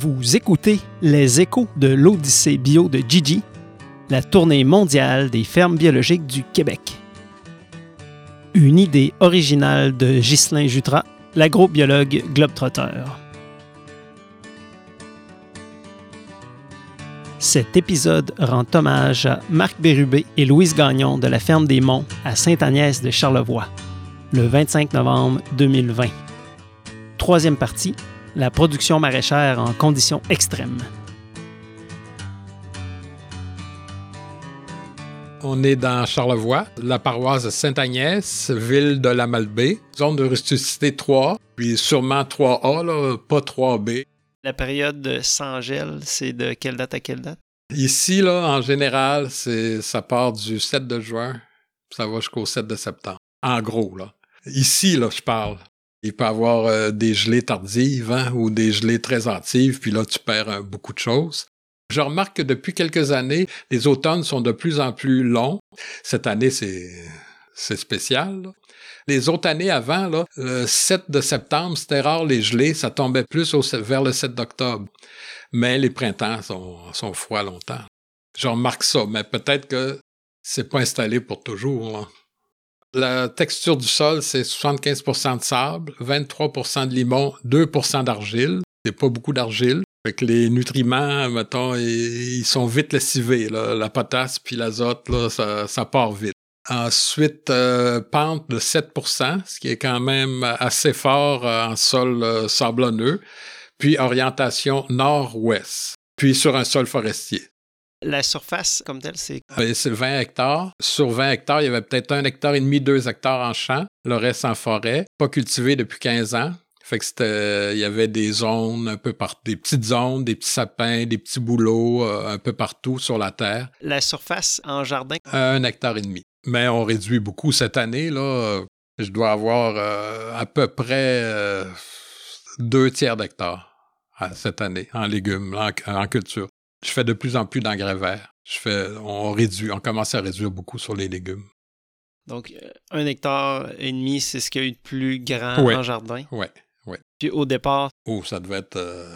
Vous écoutez Les échos de l'Odyssée bio de Gigi, la tournée mondiale des fermes biologiques du Québec. Une idée originale de Ghislain Jutras, l'agrobiologue globetrotter. Cet épisode rend hommage à Marc Bérubé et Louise Gagnon de la ferme des Monts à Sainte-Agnès de Charlevoix, le 25 novembre 2020. Troisième partie, la production maraîchère en conditions extrêmes. On est dans Charlevoix, la paroisse de Sainte-Agnès, ville de la Malbaie, zone de rusticité 3, puis sûrement 3A, là, pas 3B. La période sans gel, c'est de quelle date à quelle date? Ici, là, en général, c'est ça part du 7 de juin, ça va jusqu'au 7 de septembre. En gros, là. Ici, là, je parle. Il peut avoir euh, des gelées tardives hein, ou des gelées très hâtives, puis là, tu perds euh, beaucoup de choses. Je remarque que depuis quelques années, les automnes sont de plus en plus longs. Cette année, c'est spécial. Les autres années avant, le 7 de septembre, c'était rare les gelées, ça tombait plus vers le 7 d'octobre. Mais les printemps sont, froids longtemps. Je remarque ça, mais peut-être que c'est pas installé pour toujours. La texture du sol, c'est 75% de sable, 23% de limon, 2% d'argile. C'est pas beaucoup d'argile. Fait que les nutriments, mettons, ils sont vite lessivés. Là. La potasse puis l'azote, ça part vite. Ensuite, euh, pente de 7% ce qui est quand même assez fort euh, en sol euh, sablonneux. Puis orientation nord-ouest. Puis sur un sol forestier. La surface comme telle, c'est... Euh, C'est 20 hectares. Sur 20 hectares, il y avait peut-être un hectare et demi, deux hectares en champ, le reste en forêt, pas cultivé depuis 15 ans. Fait que c'était, il y avait des zones un peu partout, des petites zones, des petits sapins, des petits bouleaux euh, un peu partout sur la terre. La surface en jardin? Un hectare et demi. Mais on réduit beaucoup cette année, là. Je dois avoir euh, à peu près euh, deux tiers d'hectare cette année en légumes, en, en culture. Je fais de plus en plus d'engrais verts. Je fais, on réduit, on commence à réduire beaucoup sur les légumes. Donc, euh, un hectare et demi, c'est ce qu'il y a eu de plus grand Ouais. en jardin. Oui, oui. Puis au départ, Oh, ça devait être. euh,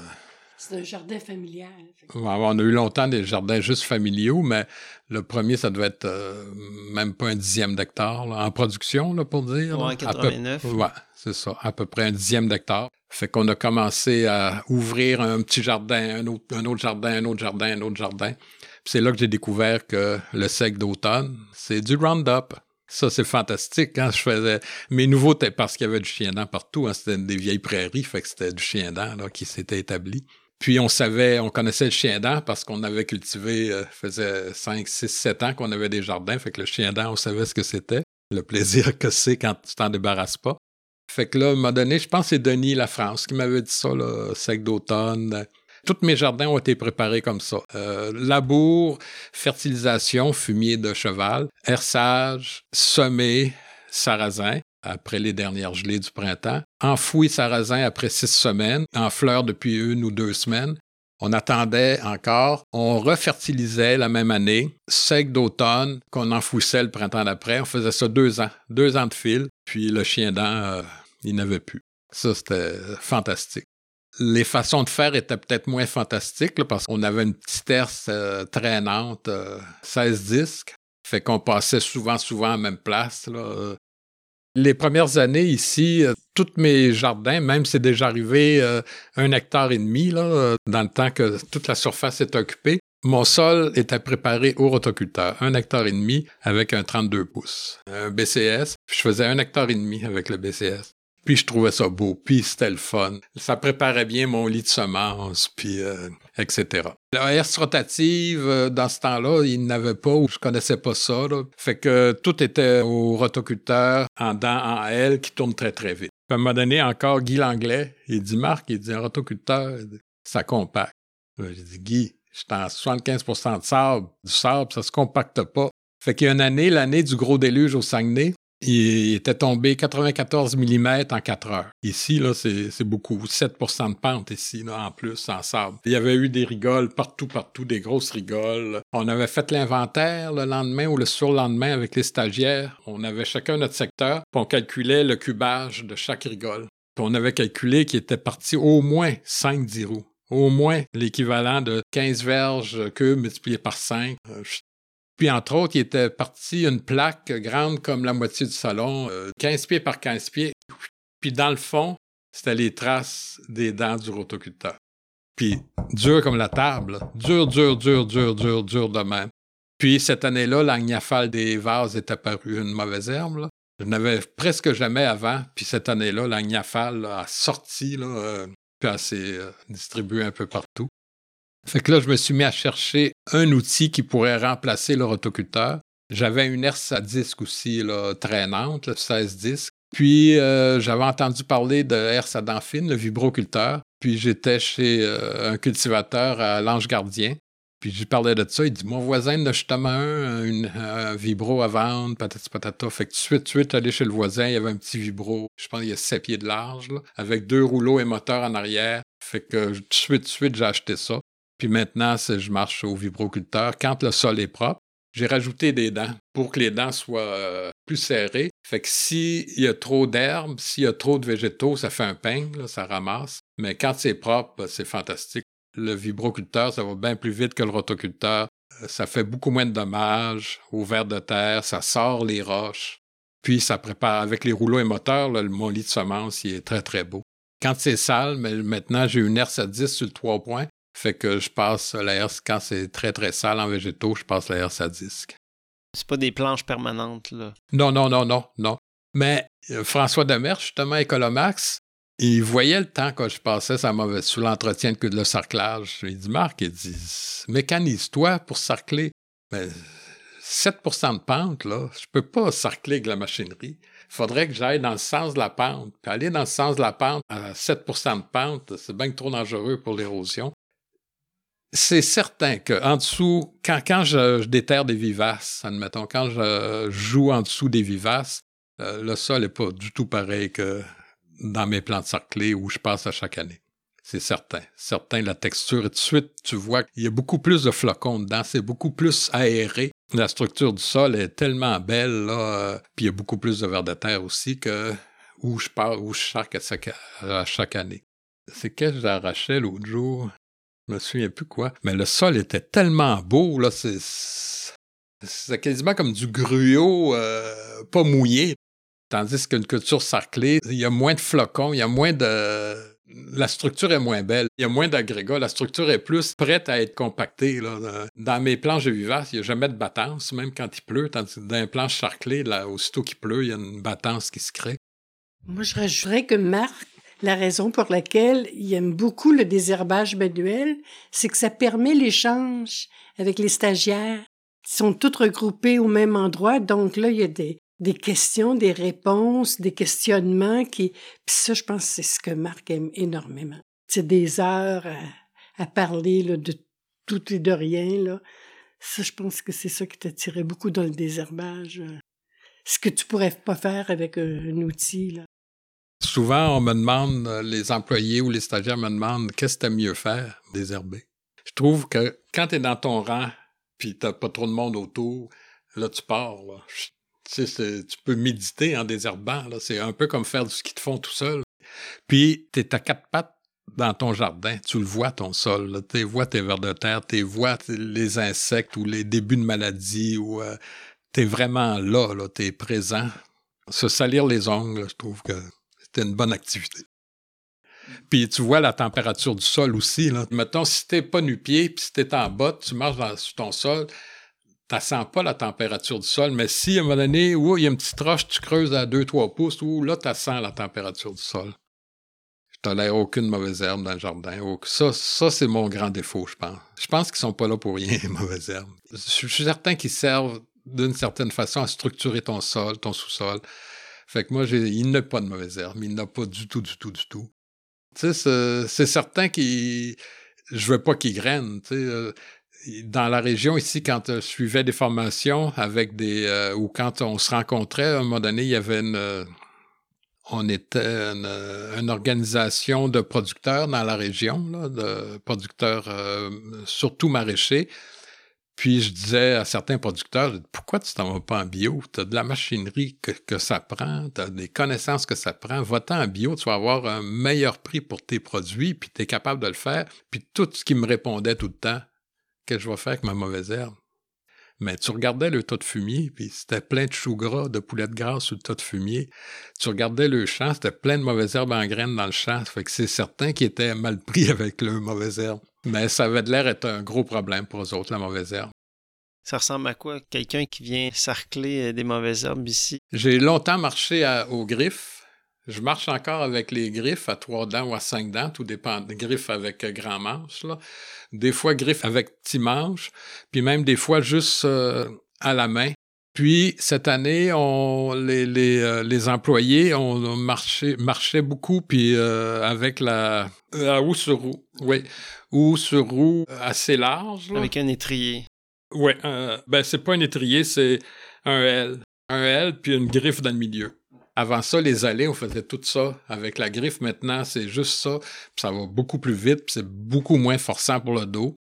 C'est un jardin familial. On a eu longtemps des jardins juste familiaux, mais le premier, ça devait être euh, même pas un dixième d'hectare en production, là, pour dire. Ouais, là. À peu- 89. Ouais, c'est ça, à peu près un dixième d'hectare. Fait qu'on a commencé à ouvrir un petit jardin, un autre, jardin, un autre jardin, un autre jardin. Puis c'est là que j'ai découvert que le sec d'automne, c'est du Roundup. Ça, c'est fantastique. Quand je faisais mes nouveautés, parce qu'il y avait du chien dent partout, hein, c'était des vieilles prairies, fait que c'était du chien dent qui s'était établi. Puis on savait, on connaissait le chien dent parce qu'on avait cultivé, euh, faisait 5, 6, 7 ans qu'on avait des jardins, fait que le chien dent, on savait ce que c'était, le plaisir que c'est quand tu t'en débarrasses pas. Fait que là, à un moment donné, je pense que c'est Denis Lafrance qui m'avait dit ça, là, sec d'automne. Tous mes jardins ont été préparés comme ça. Euh, labour, fertilisation, fumier de cheval, herçage, semé, sarrasin, après les dernières gelées du printemps, enfoui sarrasin après six semaines, en fleurs depuis une ou deux semaines. On attendait encore, on refertilisait la même année, sec d'automne, qu'on enfouissait le printemps d'après. On faisait ça deux ans, deux ans de fil, puis le chien dent, il n'avait plus. Ça, c'était fantastique. Les façons de faire étaient peut-être moins fantastiques, parce qu'on avait une petite herse euh, traînante, euh, 16 disques, fait qu'on passait souvent, souvent à la même place. Euh, Les premières années ici, euh, tous mes jardins, même c'est déjà arrivé euh, un hectare et demi, euh, dans le temps que toute la surface est occupée, mon sol était préparé au rotoculteur, un hectare et demi avec un 32 pouces, un BCS. Je faisais un hectare et demi avec le BCS. Puis je trouvais ça beau, puis c'était le fun. Ça préparait bien mon lit de semences, puis euh, etc. La herse rotative, euh, dans ce temps-là, il n'avait pas, ou je connaissais pas ça. Là. Fait que tout était au rotoculteur, en dents, en L, qui tourne très, très vite. Puis à un moment donné, encore, Guy Langlais, il dit, Marc, il dit, un rotoculteur, ça compacte. J'ai dit, Guy, j'étais en 75% de sable. Du sable, ça se compacte pas. Fait qu'il y a une année, l'année du gros déluge au Saguenay, il était tombé 94 mm en 4 heures. Ici, là, c'est beaucoup. 7% de pente ici, en plus, en sable. Il y avait eu des rigoles partout, partout, des grosses rigoles. On avait fait l'inventaire le lendemain ou le surlendemain avec les stagiaires. On avait chacun notre secteur, puis on calculait le cubage de chaque rigole. On avait calculé qu'il était parti au moins 5 10 roues au moins l'équivalent de 15 verges que multiplié par 5. Puis, entre autres, il était parti une plaque grande comme la moitié du salon, 15 pieds par 15 pieds. Puis, dans le fond, c'était les traces des dents du rotoculteur. Puis, dur comme la table. Dur, dur, dur, dur, dur, dur de même. Puis, cette année-là, l'agnafale des vases est apparue une mauvaise herbe. Je n'avais presque jamais avant. Puis, cette année-là, l'agnafale a sorti, là, euh, puis elle s'est euh, distribuée un peu partout. Fait que là, je me suis mis à chercher un outil qui pourrait remplacer le rotoculteur. J'avais une herse à disque aussi, là, traînante, 16 disques. Puis, euh, j'avais entendu parler de herse à dents le vibroculteur. Puis, j'étais chez euh, un cultivateur à l'Ange Gardien. Puis, j'y parlais de ça. Il dit Mon voisin en a justement un, un, vibro à vendre, patati patata. Fait que tout de suite, tout de suite, allé chez le voisin, il y avait un petit vibro. Je pense qu'il y a 7 pieds de large, avec deux rouleaux et moteur en arrière. Fait que tout de suite, tout de suite, j'ai acheté ça. Puis maintenant, je marche au vibroculteur. Quand le sol est propre, j'ai rajouté des dents pour que les dents soient euh, plus serrées. Fait que s'il y a trop d'herbes, s'il y a trop de végétaux, ça fait un peigne, ça ramasse. Mais quand c'est propre, c'est fantastique. Le vibroculteur, ça va bien plus vite que le rotoculteur. Euh, ça fait beaucoup moins de dommages au ver de terre, ça sort les roches. Puis ça prépare avec les rouleaux et moteurs, mon lit de semences, il est très très beau. Quand c'est sale, maintenant j'ai une RC 10 sur le 3 points, fait que je passe la herse, quand c'est très très sale en végétaux, je passe la herse à disque. C'est pas des planches permanentes, là. Non, non, non, non, non. Mais euh, François Demers, justement, Écolomax, il voyait le temps que je passais sous l'entretien de le sarclage. Il dit Marc, il dit mécanise-toi pour sarcler. Mais 7% de pente, là, je peux pas sarcler avec la machinerie. Il faudrait que j'aille dans le sens de la pente. Puis aller dans le sens de la pente à 7% de pente, c'est bien trop dangereux pour l'érosion c'est certain qu'en dessous, quand, quand je, déterre des vivaces, admettons, quand je joue en dessous des vivaces, euh, le sol n'est pas du tout pareil que dans mes plantes sarclées où je passe à chaque année. C'est certain. Certain, la texture, et tout de suite, tu vois qu'il y a beaucoup plus de flocons dedans, c'est beaucoup plus aéré. La structure du sol est tellement belle, là, euh, puis il y a beaucoup plus de vers de terre aussi que où je pars, où je charque à chaque, année. C'est que j'arrachais l'autre jour. Je me souviens plus quoi. Mais le sol était tellement beau, là, c'est. Quasiment comme du gruau euh, pas mouillé. Tandis qu'une culture sarclée, il y a moins de flocons, il y a moins de. La structure est moins belle, il y a moins d'agrégats, la structure est plus prête à être compactée. Dans mes planches vivaces, il n'y a jamais de battance, même quand il pleut. Tandis que dans les planches sarclées, aussitôt qu'il pleut, il y a une battance qui se crée. Moi, je rajouterais que Marc la raison pour laquelle il aime beaucoup le désherbage manuel, c'est que ça permet l'échange avec les stagiaires qui sont tous regroupés au même endroit. Donc là, il y a des, des questions, des réponses, des questionnements qui... Puis ça, je pense c'est ce que Marc aime énormément. C'est des heures à, parler de tout et de rien. Là. Ça, je pense que c'est ça qui t'attirait beaucoup dans le désherbage. Ce que tu pourrais pas faire avec un outil. Là. Souvent, on me demande, euh, les employés ou les stagiaires me demandent qu'est-ce que tu mieux faire, désherber. Je trouve que quand tu es dans ton rang, puis t'as pas trop de monde autour, là, tu pars. Tu, sais, tu peux méditer en désherbant. C'est un peu comme faire du ski de fond tout seul. Puis, tu es à quatre pattes dans ton jardin. Tu le vois, ton sol. Tu vois tes vers de terre, tu vois les insectes ou les débuts de maladie. Ou, euh, tu es vraiment là, là tu es présent. Se salir les ongles, je trouve que c'était une bonne activité. Puis tu vois la température du sol aussi. Mettons, si t'es pas nu-pied, puis si t'es en botte, tu marches sur ton sol, tu sens pas la température du sol, mais si à un moment donné, il y a une petite roche, tu creuses à 2-3 pouces, là, tu sens la température du sol. Je tolère aucune mauvaise herbe dans le jardin. Ça, ça c'est mon grand défaut, je pense. Je pense qu'ils sont pas là pour rien, les mauvaises herbes. Je suis certain qu'ils servent d'une certaine façon à structurer ton sol, ton sous-sol. Fait que moi, il n'a pas de mauvaise herbe. Il n'a pas du tout, du tout, du tout. Tu sais, c'est certain qu'il. Je veux pas qu'il graine. Tu sais. Euh, dans la région ici, quand je suivais des formations avec des. Euh, ou quand on se rencontrait, à un moment donné, il y avait une. Euh, on était une, organisation de producteurs dans la région, là, de producteurs surtout maraîchers. Puis je disais à certains producteurs, pourquoi tu t'en vas pas en bio? Tu as de la machinerie que, ça prend, tu as des connaissances que ça prend. Va-t'en en bio, tu vas avoir un meilleur prix pour tes produits, puis tu es capable de le faire. Puis tout ce qui me répondait tout le temps, qu'est-ce que je vais faire avec ma mauvaise herbe? Mais tu regardais le tas de fumier, puis c'était plein de choux gras, de poulet de gras sur le tas de fumier. Tu regardais le champ, c'était plein de mauvaises herbes en graines dans le champ. Fait que c'est certain qu'ils étaient mal pris avec le mauvaises herbes. Mais ça avait de l'air être un gros problème pour eux autres, la mauvaise herbe. Ça ressemble à quoi? Quelqu'un qui vient sarcler euh, des mauvaises herbes ici? J'ai longtemps marché aux griffes. Je marche encore avec les griffes à trois dents ou à cinq dents, tout dépend. Griffes avec euh, grand manche, là. Des fois griffes avec petit manche, puis même des fois juste euh, à la main. Puis cette année, on, les, les, les employés ont marché, marchaient beaucoup, puis avec la, la roue sur roue, oui, ou sur roue assez large. Avec un étrier. Oui, ben c'est pas un étrier, c'est un L. Un L puis une griffe dans le milieu. Avant ça, les allées, on faisait tout ça avec la griffe. Maintenant, c'est juste ça. ça va beaucoup plus vite, c'est beaucoup moins forçant pour le dos.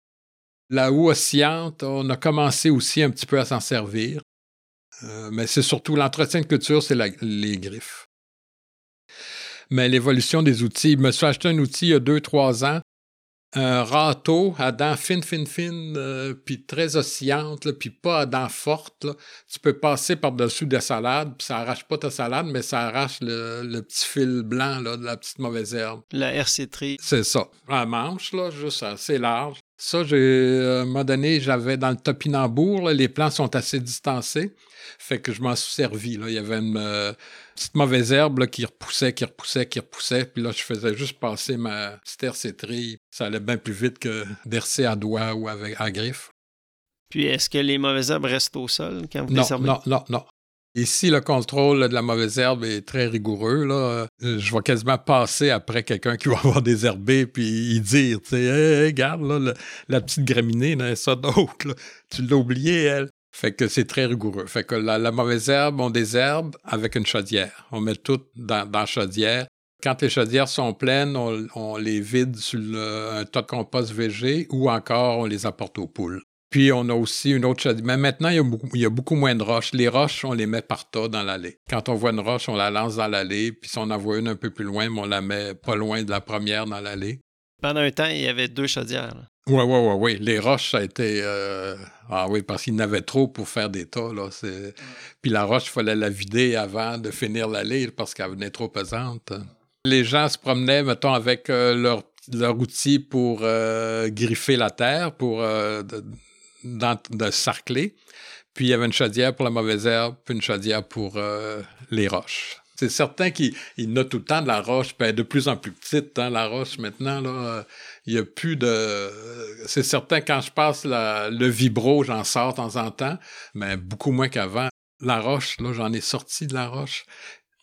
La houe oscillante, on a commencé aussi un petit peu à s'en servir. Euh, mais c'est surtout l'entretien de culture, c'est les griffes. Mais l'évolution des outils, je me suis acheté un outil il y a deux, trois ans un râteau à dents fines, fines, fines, euh, puis très oscillantes, puis pas à dents fortes. Tu peux passer par-dessus des salades, puis ça arrache pas ta salade, mais ça arrache le, petit fil blanc là, de la petite mauvaise herbe. La RC C'est ça. La manche, là, juste assez large. Ça, j'ai, à un moment donné, j'avais dans le topinambour, les plants sont assez distancés. Fait que je m'en suis servi. Là. Il y avait une euh, petite mauvaise herbe qui repoussait, qui repoussait, qui repoussait. Puis là, je faisais juste passer ma petite hercétrie. Ça allait bien plus vite que d'hercer à doigt ou avec, à griffe. Puis est-ce que les mauvaises herbes restent au sol quand vous non, les Non, non, non. Ici, le contrôle de la mauvaise herbe est très rigoureux. Là. Euh, je vais quasiment passer après quelqu'un qui va avoir des puis dire, tu sais, regarde, là, la petite graminée, là, ça d'autre, tu l'as oublié, elle. Fait que c'est très rigoureux. Fait que la, mauvaise herbe, on désherbe avec une chaudière. On met tout dans, la chaudière. Quand les chaudières sont pleines, on, les vide sur un tas de compost végé ou encore on les apporte aux poules. Puis on a aussi une autre chaudière. Mais maintenant, il y, a beaucoup, il y, a beaucoup, moins de roches. Les roches, on les met par tas dans l'allée. Quand on voit une roche, on la lance dans l'allée. Puis si on en voit une un peu plus loin, on la met pas loin de la première dans l'allée. Pendant un temps, il y avait deux chaudières. Oui, oui, oui, oui. Les roches, ça a été. Euh, ah oui, parce qu'il y en avait trop pour faire des tas. Là. Puis la roche, il fallait la vider avant de finir l'allée parce qu'elle venait trop pesante. Les gens se promenaient, mettons, avec euh, leur, leur, outil pour euh, griffer la terre, pour de, de, sarcler. Puis il y avait une chaudière pour la mauvaise herbe, puis une chaudière pour les roches. C'est certain qu'il note tout le temps de la roche, puis de plus en plus petite, hein, la roche maintenant. Là, il n'y a plus de. C'est certain, quand je passe le vibro, j'en sors de temps en temps, mais beaucoup moins qu'avant. La roche, là, j'en ai sorti de la roche.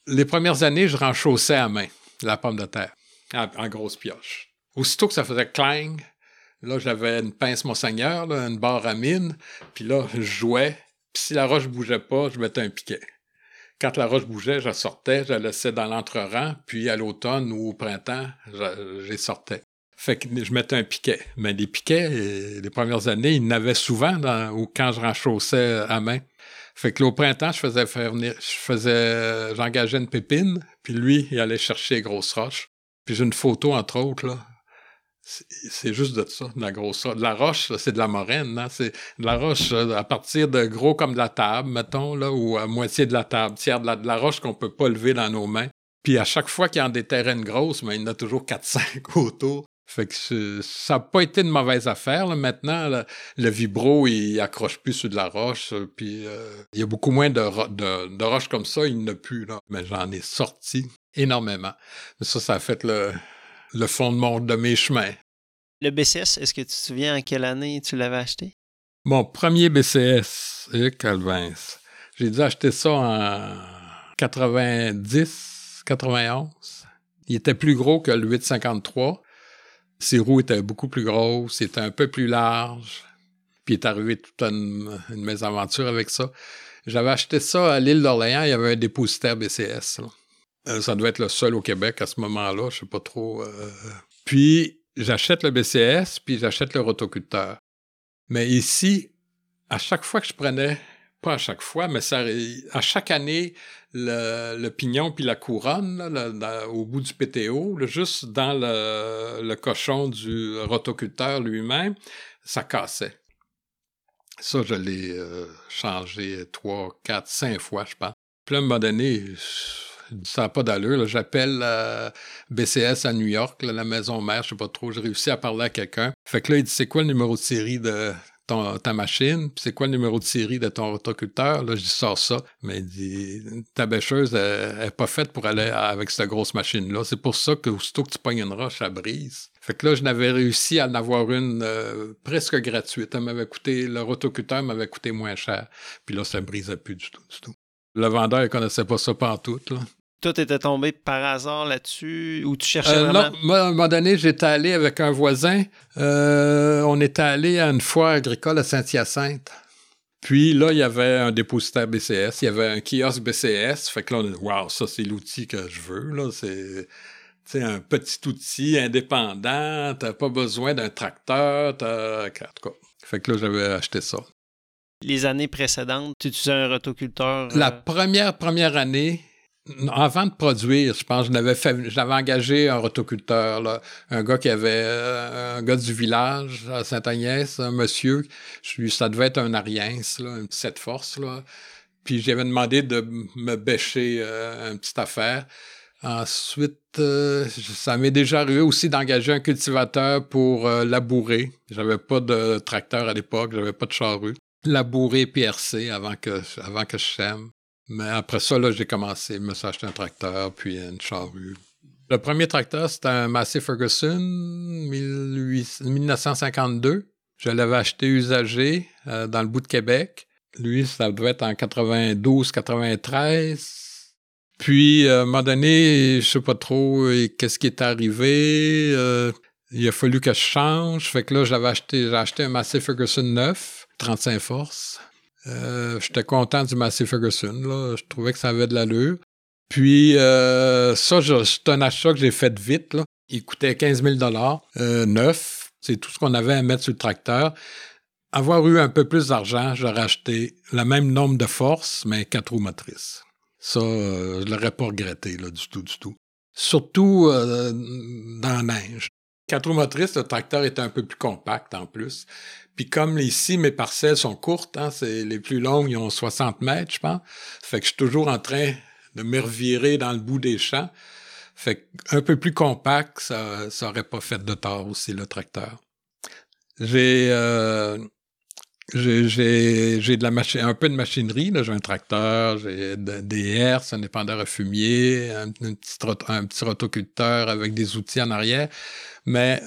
Les premières années, je renchaussais à main la pomme de terre, en, grosse pioche. Aussitôt que ça faisait clang, là, j'avais une pince Monseigneur, une barre à mine, puis là, je jouais. Puis si la roche bougeait pas, je mettais un piquet. Quand la roche bougeait, je sortais, je la laissais dans l'entre-rang, puis à l'automne ou au printemps, je, sortais. Fait que je mettais un piquet. Mais les piquets, euh, les premières années, il n'avait souvent ou quand je renchaussais à main. Fait que là, au printemps, je faisais faire j'engageais une pépine, puis lui, il allait chercher les grosses roches. Puis j'ai une photo, entre autres, là, c'est juste de ça, de la grosse De la roche, c'est de la moraine, hein? C'est de la roche à partir de gros comme de la table, mettons, là, ou à moitié de la table, tiers de la, roche qu'on peut pas lever dans nos mains. Puis à chaque fois qu'il y a des terrains grosses, mais il y en a toujours 4-5 autour. Fait que ça n'a pas été une mauvaise affaire. Maintenant, le, vibro, il accroche plus sur de la roche. Puis euh, il y a beaucoup moins de, de, roches comme ça, il n'y en a plus. Mais j'en ai sorti énormément. Ça, ça a fait le, le fondement de mes chemins. Le BCS, est-ce que tu te souviens en quelle année tu l'avais acheté? Mon premier BCS, Calvin. J'ai dû acheter ça en 90, 91. Il était plus gros que le 853. Ses roues étaient beaucoup plus grosses, c'était un peu plus large. Puis il est arrivé toute une, mésaventure avec ça. J'avais acheté ça à l'île d'Orléans, il y avait un dépositaire BCS. Euh, ça devait être le seul au Québec à ce moment-là, je sais pas trop. Euh. Puis j'achète le BCS, puis j'achète le rotoculteur. Mais ici, à chaque fois que je prenais, pas à chaque fois, mais ça, à chaque année, le, pignon puis la couronne au bout du PTO, juste dans le, cochon du rotoculteur lui-même, ça cassait. Ça, je l'ai euh, changé trois, quatre, cinq fois, je pense. Puis à un moment donné, ça n'a pas d'allure. J'appelle euh, BCS à New York, la maison mère, je sais pas trop, j'ai réussi à parler à quelqu'un. Fait que là, il dit c'est quoi le numéro de série de ta machine, puis c'est quoi le numéro de série de ton rotoculteur? Là, je dis, sors ça. Mais il dit, ta bêcheuse n'est pas faite pour aller avec cette grosse machine-là. C'est pour ça que aussitôt que tu pognes une roche, ça brise. Fait que là, je n'avais réussi à en avoir une euh, presque gratuite. Elle m'avait coûté, le rotoculteur m'avait coûté moins cher. Puis là, ça brisait plus du tout, du tout. Le vendeur, il connaissait pas ça tout, là. Tout était tombé par hasard là-dessus ou tu cherchais euh, vraiment? Non, moi, à un moment donné, j'étais allé avec un voisin. Euh, on était allé à une foire agricole à Saint-Hyacinthe. Puis là, il y avait un dépositaire BCS, il y avait un kiosque BCS. Fait que là, on a dit, waouh, ça, c'est l'outil que je veux. Là, c'est un petit outil indépendant, t'as pas besoin d'un tracteur, t'as... En tout cas, fait que là, j'avais acheté ça. Les années précédentes, tu utilisais un rotoculteur? La euh, première, première année, avant de produire, je pense, j'avais engagé un rotoculteur, un gars qui avait, euh, un gars du village à Saint-Agnès, un monsieur, je, ça devait être un Ariens, là, une petite force, là. Puis j'avais demandé de me bêcher euh, une petite affaire. Ensuite, euh, ça m'est déjà arrivé aussi d'engager un cultivateur pour labourer. J'avais pas de tracteur à l'époque, j'avais pas de charrue. Labourer PRC avant que, avant que je sème. Mais après ça, là, j'ai commencé, me suis acheté un tracteur, puis une charrue. Le premier tracteur, c'était un Massey Ferguson 1952. Je l'avais acheté usagé euh, dans le bout de Québec. Lui, ça devait être en 92-93. Puis, euh, à un moment donné, je sais pas trop qu'est-ce qui est arrivé. Euh, il a fallu que je change. Fait que là, j'avais acheté, j'ai acheté un Massey Ferguson 9, 35 forces. Euh, j'étais content du Massey Ferguson. Là. Je trouvais que ça avait de l'allure. Puis euh, ça, c'est un achat que j'ai fait vite. Là. Il coûtait 15 000 euh, neuf. C'est tout ce qu'on avait à mettre sur le tracteur. Avoir eu un peu plus d'argent, j'aurais acheté le même nombre de forces, mais quatre roues motrices. Ça, euh, je l'aurais pas regretté là, du tout, du tout. Surtout dans la neige. Quatre motrices, le tracteur était un peu plus compact en plus. Puis comme ici, mes parcelles sont courtes, hein, c'est les plus longues, ils ont 60 mètres, je pense. Fait que je suis toujours en train de me revirer dans le bout des champs. Fait un peu plus compact, ça, ça aurait pas fait de tort aussi, le tracteur. J'ai euh, j'ai de la machine, un peu de machinerie, j'ai un tracteur, j'ai des herses, un épandeur à fumier, un, petit, un petit rotoculteur avec des outils en arrière. Mais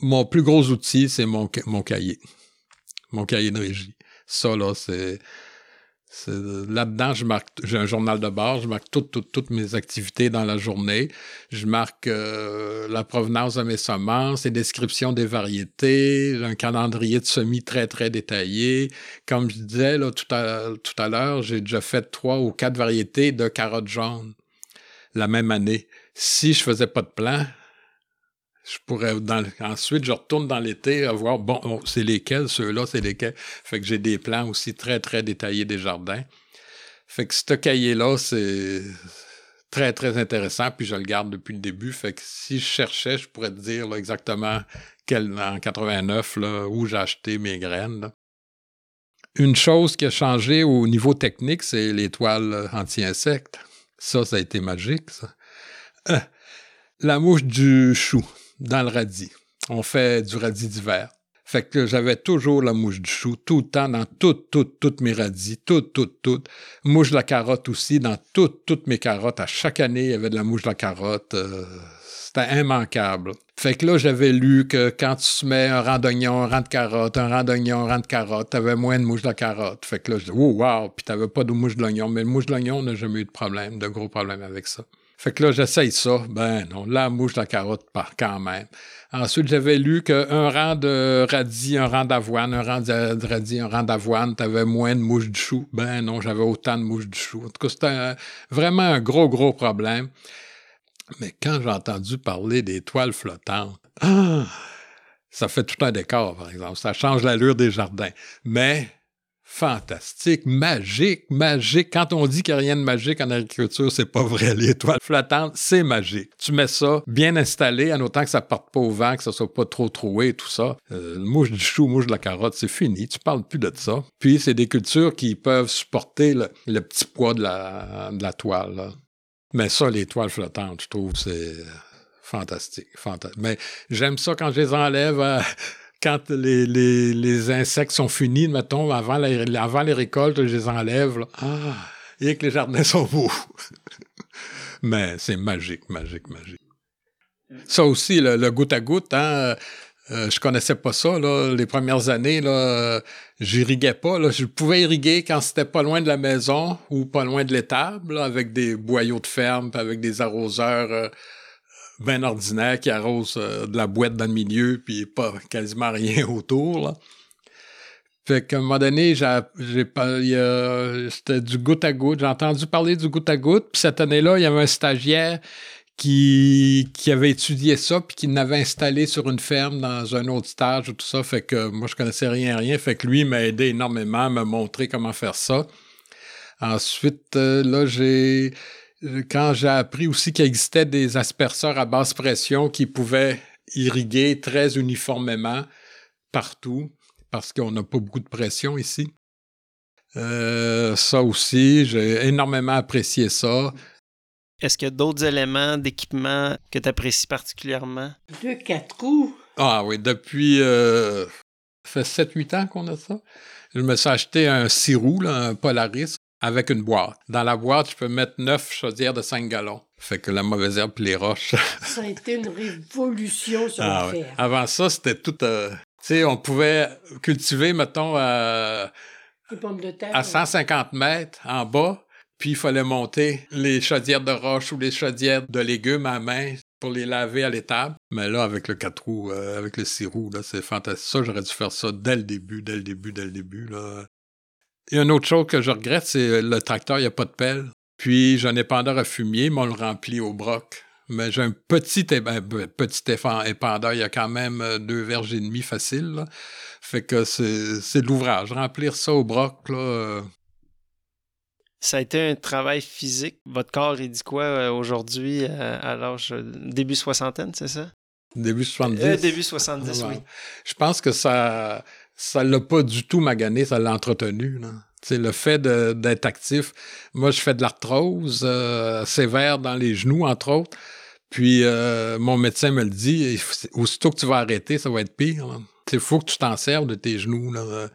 mon plus gros outil, c'est mon, mon cahier. Mon cahier de régie. Ça, là, c'est. Là-dedans, je marque, j'ai un journal de bord, je marque toutes, mes activités dans la journée. Je marque euh, la provenance de mes semences, les descriptions des variétés, un calendrier de semis très, très détaillé. Comme je disais là, tout à, tout à l'heure, j'ai déjà fait trois ou quatre variétés de carottes jaunes la même année. Si je faisais pas de plan, je pourrais ensuite je retourne dans l'été à voir bon c'est lesquels ceux-là c'est lesquels. Fait que j'ai des plans aussi très très détaillés des jardins. Fait que ce cahier là c'est très très intéressant puis je le garde depuis le début. Fait que si je cherchais je pourrais te dire exactement en 89 là, où j'ai acheté mes graines une chose qui a changé au niveau technique c'est les toiles anti-insectes ça ça a été magique ça. Euh, la mouche du chou dans le radis. On fait du radis d'hiver. Fait que j'avais toujours la mouche du chou, tout le temps, dans toutes, toutes, toutes mes radis, toutes, toutes, toutes. Mouche de la carotte aussi, dans toutes, toutes mes carottes. À chaque année, il y avait de la mouche de la carotte. Euh, c'était immanquable. Fait que là, j'avais lu que quand tu mets un rang d'oignon, un rang de carotte, un rang d'oignon, un rang de carotte, t'avais moins de mouche de la carotte. Fait que là, je dis, oh, wow, puis t'avais pas de mouche de l'oignon. Mais mouche de l'oignon, on n'a jamais eu de problème, de gros problèmes avec ça. Fait que là, j'essaye ça. Ben non, la mouche de la carotte part quand même. Ensuite, j'avais lu qu'un rang de radis, un rang d'avoine, un rang de radis, un rang d'avoine, t'avais moins de mouches du chou. Ben non, j'avais autant de mouches du chou. En tout cas, c'était vraiment un gros, gros problème. Mais quand j'ai entendu parler des toiles flottantes, ah, ça fait tout un décor, par exemple. Ça change l'allure des jardins. Mais fantastique, magique, magique. Quand on dit qu'il n'y a rien de magique en agriculture, c'est pas vrai. L'étoile flottante, c'est magique. Tu mets ça bien installé, en autant que ça parte pas au vent, que ça soit pas trop troué, tout ça. Euh, mouche du chou, mouche de la carotte, c'est fini. Tu parles plus de ça. Puis, c'est des cultures qui peuvent supporter le, petit poids de la, toile. Mais ça, les toiles flottantes, je trouve, c'est fantastique. fantastique. Mais j'aime ça quand je les enlève. Euh, quand les, les, insectes sont finis, mettons, avant, avant les récoltes, je les enlève. Là. Ah, et que les jardins sont beaux. Mais c'est magique, magique, magique. Ça aussi, le, goutte à goutte, hein, euh, je connaissais pas ça là, les premières années. Là, j'irriguais pas. Là. Je pouvais irriguer quand c'était pas loin de la maison ou pas loin de l'étable, avec des boyaux de ferme, avec des arroseurs. Euh, bien ordinaire qui arrose euh, de la boîte dans le milieu, puis pas quasiment rien autour. Fait qu'à un moment donné, c'était du goutte à goutte. J'ai entendu parler du goutte à goutte. Puis cette année-là, il y avait un stagiaire qui, qui avait étudié ça, puis qui l'avait installé sur une ferme dans un autre stage ou tout ça. Fait que moi, je connaissais rien, rien. Fait que lui m'a aidé énormément, m'a montré comment faire ça. Ensuite, euh, là, j'ai quand j'ai appris aussi qu'il existait des asperceurs à basse pression qui pouvaient irriguer très uniformément partout, parce qu'on n'a pas beaucoup de pression ici. Euh, ça aussi, j'ai énormément apprécié ça. Est-ce qu'il y a d'autres éléments d'équipement que tu apprécies particulièrement? Deux quatre roues. Ah oui, depuis euh, ça fait 7-8 ans qu'on a ça. Je me suis acheté un 6 roues, un Polaris, avec une boîte. Dans la boîte, je peux mettre neuf chaudières de 5 gallons. Fait que la mauvaise herbe et les roches. ça a été une révolution sur ah, le Avant ça, c'était tout. Euh, tu sais, on pouvait cultiver, mettons, à, à 150 mètres en bas, puis il fallait monter les chaudières de roche ou les chaudières de légumes à main pour les laver à l'étable. Mais là, avec le 4 roues, euh, avec le 6 roues, là, c'est fantastique. Ça, j'aurais dû faire ça dès le début, dès le début, dès le début. Là. Il y a une autre chose que je regrette, c'est euh, le tracteur, il n'y a pas de pelle. Puis j'ai un épandeur à fumier, mais on le remplit au broc. Mais j'ai un petit, ben, petit épandeur, il y a quand même euh, deux verges et demi facile. Fait que c'est de l'ouvrage. Remplir ça au broc, là. Euh. Ça a été un travail physique. Votre corps, il dit quoi aujourd'hui à l'âge début soixantaine, c'est ça? Début 70. début 70, oui. Je pense que ça ça l'a pas du tout magané, ça l'a entretenu. Le fait d'être actif. Moi, je fais de l'arthrose euh, sévère dans les genoux, entre autres. Puis euh, mon médecin me le dit, aussitôt que tu vas arrêter, ça va être pire. Il faut que tu t'en serves de tes genoux.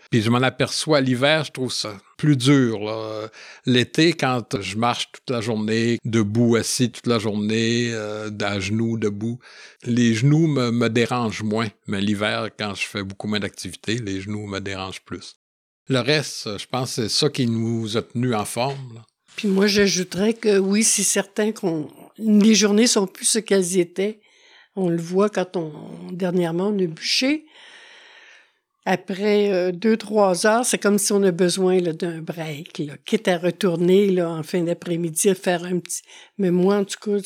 Puis je m'en aperçois l'hiver, je trouve ça plus dur. L'été, quand je marche toute la journée, debout, assis toute la journée, euh, à genoux, debout, les genoux me, dérangent moins. Mais l'hiver, quand je fais beaucoup moins d'activité, les genoux me dérangent plus. Le reste, je pense c'est ça qui nous a tenus en forme. Puis moi, j'ajouterais que oui, c'est certain qu'on les journées sont plus ce qu'elles étaient. On le voit quand on dernièrement on a bûché après euh, deux, trois heures, c'est comme si on a besoin d'un break, là, quitte à retourner là, en fin d'après-midi faire un petit... Mais moi, en tout cas,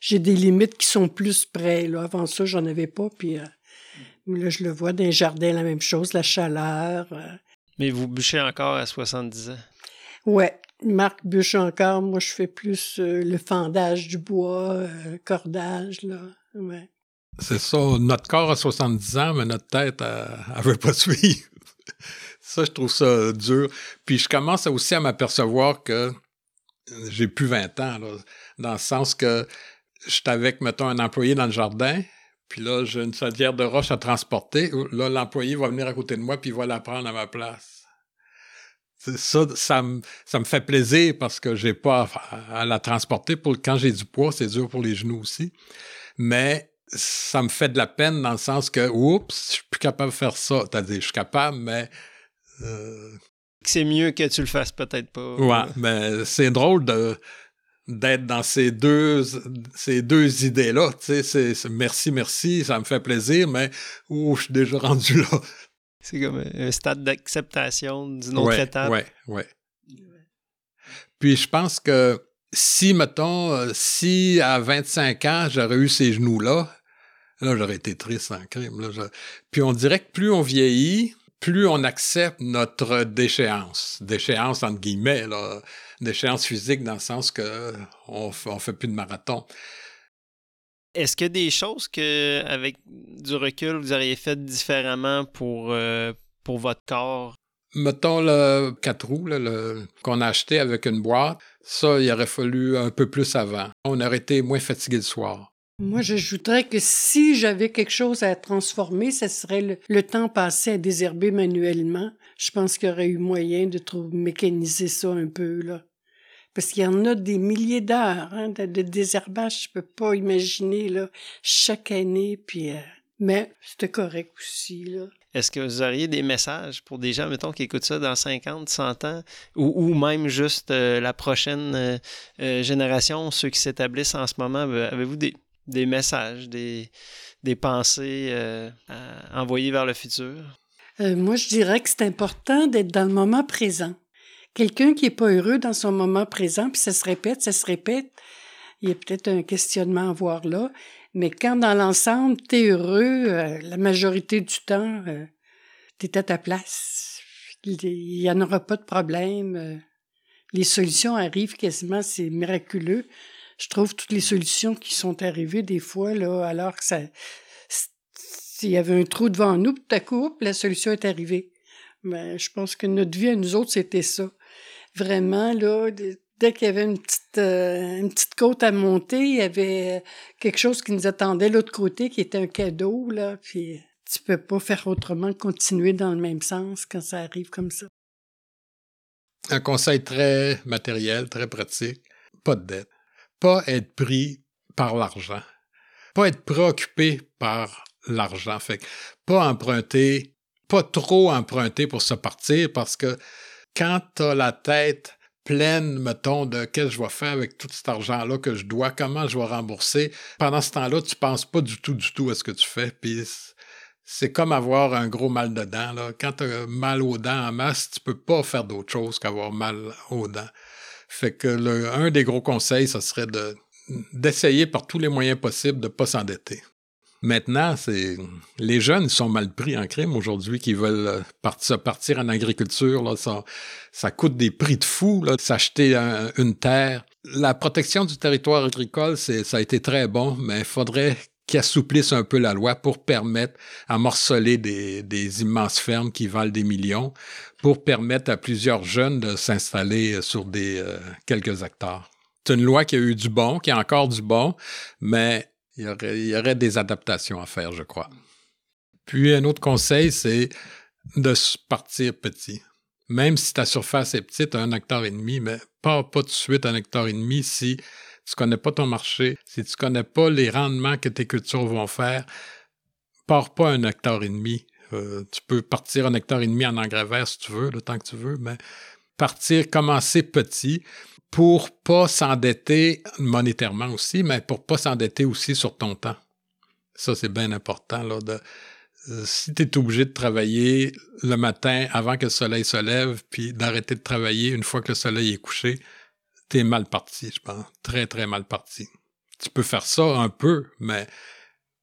j'ai des limites qui sont plus près. Là. Avant ça, j'en avais pas. Puis euh, là, je le vois dans les jardins, la même chose, la chaleur. Euh. Mais vous bûchez encore à 70 ans? Ouais. Marc bûche encore. Moi, je fais plus le fendage du bois, cordage, là. C'est ça, notre corps a 70 ans, mais notre tête, elle ne veut pas suivre. ça, je trouve ça dur. Puis je commence aussi à m'apercevoir que j'ai plus 20 ans, dans le sens que je suis avec, mettons, un employé dans le jardin, puis là, j'ai une salière de roche à transporter. Là, l'employé va venir à côté de moi, puis il va la prendre à ma place. Ça, ça me, ça me fait plaisir parce que j'ai pas à, à, la transporter. Pour, quand j'ai du poids, c'est dur pour les genoux aussi. Mais ça me fait de la peine dans le sens que, oups, je suis plus capable de faire ça. T'as dit, je suis capable, mais. Euh, c'est mieux que tu le fasses peut-être pas. Ouais, mais c'est drôle de d'être dans ces deux ces deux idées là tu sais c'est merci merci ça me fait plaisir mais ouh je suis déjà rendu là c'est comme un stade d'acceptation d'une autre ouais, étape ouais ouais puis je pense que si mettons euh, si à 25 ans j'aurais eu ces genoux là Là, j'aurais été triste en crime. Là, Puis on dirait que plus on vieillit, plus on accepte notre déchéance, déchéance entre guillemets, là, déchéance physique dans le sens que on, on fait plus de marathon. Est-ce qu'il y a des choses que, avec du recul, vous auriez fait différemment pour, euh, pour votre corps? Mettons le 4 roues qu'on a acheté avec une boîte, ça, il aurait fallu un peu plus avant. On aurait été moins fatigué le soir. Moi, j'ajouterais que si j'avais quelque chose à transformer, ce serait le, temps passé à désherber manuellement. Je pense qu'il y aurait eu moyen de trouver, mécaniser ça un peu, là. Parce qu'il y en a des milliers d'heures hein, de, désherbage, je peux pas imaginer, là, chaque année, puis... Euh, mais c'était correct aussi, là. Est-ce que vous auriez des messages pour des gens, mettons, qui écoutent ça dans 50, 100 ans, ou, même juste euh, la prochaine euh, génération, ceux qui s'établissent en ce moment, avez-vous des, des messages, des, des pensées à envoyer vers le futur? Moi, je dirais que c'est important d'être dans le moment présent. Quelqu'un qui n'est pas heureux dans son moment présent, puis ça se répète, ça se répète, il y a peut-être un questionnement à voir là, mais quand dans l'ensemble, tu es heureux, euh, la majorité du temps, tu es à ta place. Il n'y en aura pas de problème. les solutions arrivent quasiment, c'est miraculeux je trouve toutes les solutions qui sont arrivées des fois, là, alors que ça, s'il y avait un trou devant nous, tout à coup, la solution est arrivée. Mais je pense que notre vie à nous autres, c'était ça. Vraiment, là, dès qu'il y avait une petite, euh, une petite côte à monter, il y avait quelque chose qui nous attendait l'autre côté, qui était un cadeau, là, puis tu peux pas faire autrement que continuer dans le même sens quand ça arrive comme ça. Un conseil très matériel, très pratique. Pas de dette pas être pris par l'argent, pas être préoccupé par l'argent, fait pas emprunter, pas trop emprunter pour se partir parce que quand tu as la tête pleine, mettons, de qu'est-ce que je vais faire avec tout cet argent-là que je dois, comment je vais rembourser. Pendant ce temps-là, tu penses pas du tout, du tout à ce que tu fais. Puis c'est comme avoir un gros mal de dents. Là. Quand tu as mal aux dents en masse, tu peux pas faire d'autre chose qu'avoir mal aux dents. Fait que un des gros conseils, ce serait de, d'essayer par tous les moyens possibles de ne pas s'endetter. Maintenant, c'est les jeunes sont mal pris en crime aujourd'hui qui veulent euh, partir, partir en agriculture. Là, ça, coûte des prix de fou, là, s'acheter une terre. La protection du territoire agricole, ça a été très bon, mais il faudrait qui assouplissent un peu la loi pour permettre à morceler des, immenses fermes qui valent des millions, pour permettre à plusieurs jeunes de s'installer sur des euh, quelques hectares. C'est une loi qui a eu du bon, qui a encore du bon, mais il y aurait, des adaptations à faire, je crois. Puis un autre conseil, c'est de partir petit. Même si ta surface est petite, un hectare et demi, mais pas, pas tout de suite un hectare et demi si tu connais pas ton marché, si tu connais pas les rendements que tes cultures vont faire, pars pas un hectare et demi. Euh, tu peux partir un hectare et demi en engrais vert si tu veux, le temps que tu veux, mais partir, commencer petit pour pas s'endetter monétairement aussi, mais pour pas s'endetter aussi sur ton temps. Ça, c'est bien important. Là, euh, si tu es obligé de travailler le matin avant que le soleil se lève, puis d'arrêter de travailler une fois que le soleil est couché, t'es mal parti, je pense. Très, très mal parti. Tu peux faire ça un peu, mais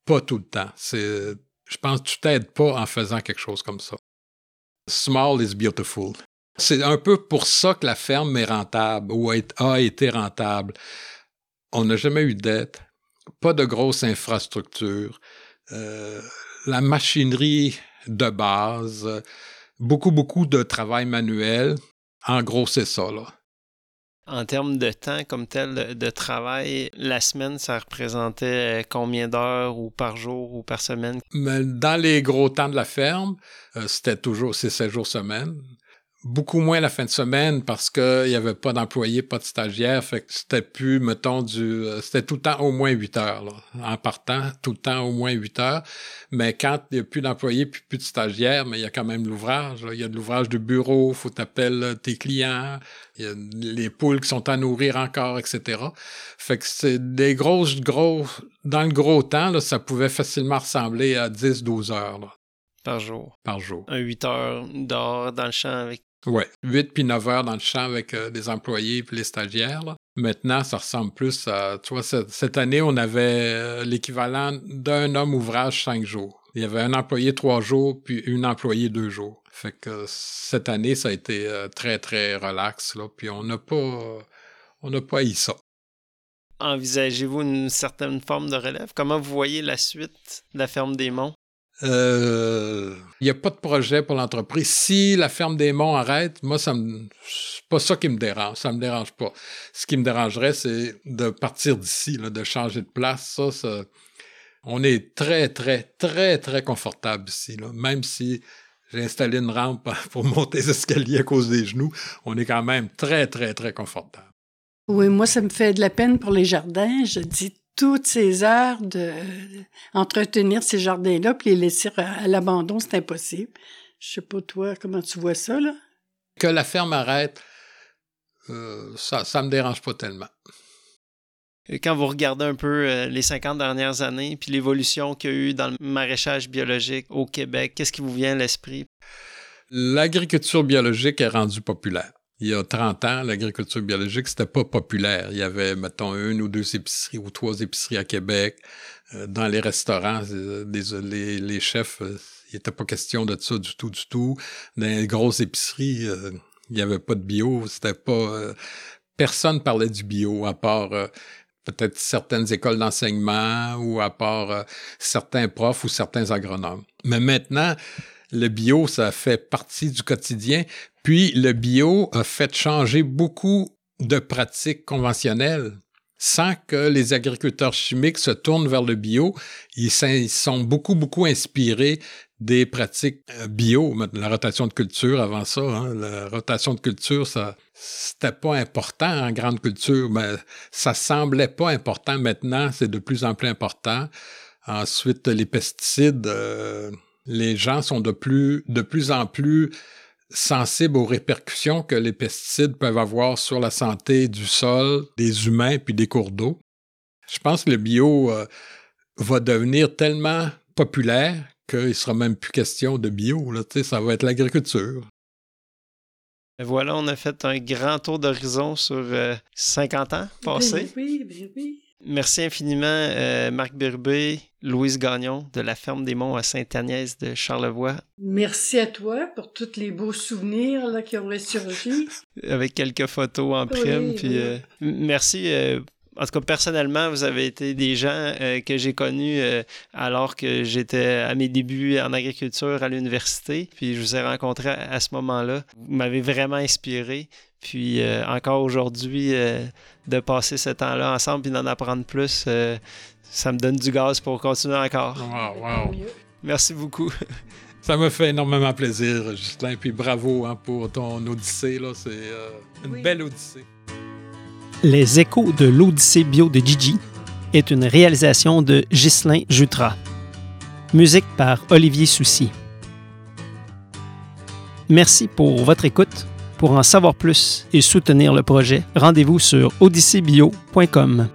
pas tout le temps. C'est, je pense que tu t'aides pas en faisant quelque chose comme ça. Small is beautiful. C'est un peu pour ça que la ferme est rentable ou a été rentable. On n'a jamais eu de dette, pas de grosses infrastructures, euh, la machinerie de base, beaucoup, beaucoup de travail manuel. En gros, c'est ça, là. En termes de temps comme tel de travail, la semaine, ça représentait euh, combien d'heures ou par jour ou par semaine? Mais dans les gros temps de la ferme, euh, c'était toujours, c'est 7 jours semaine beaucoup moins la fin de semaine parce qu'il n'y avait pas d'employés, pas de stagiaires. Fait que c'était plus, mettons, du. Euh, c'était tout le temps au moins 8 heures, là, en partant, tout le temps au moins 8 heures. Mais quand il n'y a plus d'employés puis plus de stagiaires, mais il y a quand même l'ouvrage. Il y a de l'ouvrage de bureau, faut t'appeler tes clients, il y a les poules qui sont à nourrir encore, etc. Fait que c'est des grosses, gros. Dans le gros temps, là, ça pouvait facilement ressembler à 10-12 heures. Là. Par jour. Par jour. Un 8 heures dehors dans le champ avec Ouais, 8 puis 9 heures dans le champ avec euh, des employés puis les stagiaires. Maintenant, ça ressemble plus à... Tu vois, cette, année, on avait euh, l'équivalent d'un homme ouvrage 5 jours. Il y avait un employé trois jours, puis une employée deux jours. Fait que cette année, ça a été euh, très, très relax, là, puis on n'a pas, on n'a pas eu ça. Envisagez-vous une certaine forme de relève? Comment vous voyez la suite de la ferme des Monts? Euh, il n'y a pas de projet pour l'entreprise. Si la ferme des Monts arrête, moi, ça me, c'est pas ça qui me dérange. Ça me dérange pas. Ce qui me dérangerait, c'est de partir d'ici, de changer de place. On est très, très, très, très confortable ici. Même si j'ai installé une rampe pour monter les escaliers à cause des genoux, on est quand même très, très, très confortable. Oui, moi, ça me fait de la peine pour les jardins. Je dis toutes ces heures de entretenir ces jardins-là puis les laisser à l'abandon, c'est impossible. Je sais pas toi comment tu vois ça là? Que la ferme arrête, euh, ça ça me dérange pas tellement. quand vous regardez un peu euh, les 50 dernières années puis l'évolution qu'il y a eu dans le maraîchage biologique au Québec, qu'est-ce qui vous vient à l'esprit? L'agriculture biologique est rendue populaire il y a 30 ans, l'agriculture biologique, c'était pas populaire. Il y avait, mettons, une ou deux épiceries ou trois épiceries à Québec. Euh, dans les restaurants, euh, les, chefs, euh, il n'était pas question de ça du tout, du tout. Dans les grosses épiceries, il n'y avait pas de bio. C'était pas... personne parlait du bio, à part peut-être certaines écoles d'enseignement ou à part certains profs ou certains agronomes. Mais maintenant, le bio, ça fait partie du quotidien. Puis le bio a fait changer beaucoup de pratiques conventionnelles sans que les agriculteurs chimiques se tournent vers le bio. Ils sont beaucoup, beaucoup inspirés des pratiques euh, bio, la rotation de culture avant ça. Hein. la rotation de culture, ça c'était pas important en grande culture, mais ça semblait pas important. Maintenant, c'est de plus en plus important. Ensuite, les pesticides, euh, les gens sont de plus, de plus en plus sensibles aux répercussions que les pesticides peuvent avoir sur la santé du sol, des humains puis des cours d'eau. Je pense que le bio euh, va devenir tellement populaire qu'il ne sera même plus question de bio. Là, ça va être l'agriculture. Voilà, on a fait un grand tour d'horizon sur 50 euh, ans passés. Oui, oui, oui. Merci infiniment, euh, Marc Berbé, Louise Gagnon de la Ferme des Monts à Sainte-Agnès de Charlevoix. Merci à toi pour tous les beaux souvenirs là, qui ont ressurgi. Avec quelques photos en prime. puis, euh, merci. Euh, en tout cas, personnellement, vous avez été des gens que j'ai connus alors que j'étais à mes débuts en agriculture à l'université. Puis je vous ai rencontré à ce moment-là. Vous m'avez vraiment inspiré. Puis euh, encore aujourd'hui, euh, de passer ce temps-là ensemble et d'en apprendre plus, euh, ça me donne du gaz pour continuer encore. Wow, wow. Merci beaucoup. Ça me fait énormément plaisir, Justin. Puis bravo hein, pour ton Odyssée. C'est une belle Odyssée. Les échos de l'Odyssée bio de Gigi est une réalisation de Ghislain Jutra. Musique par Olivier Soucy. Merci pour votre écoute pour en savoir plus et soutenir le projet, rendez-vous sur odyssébio.com.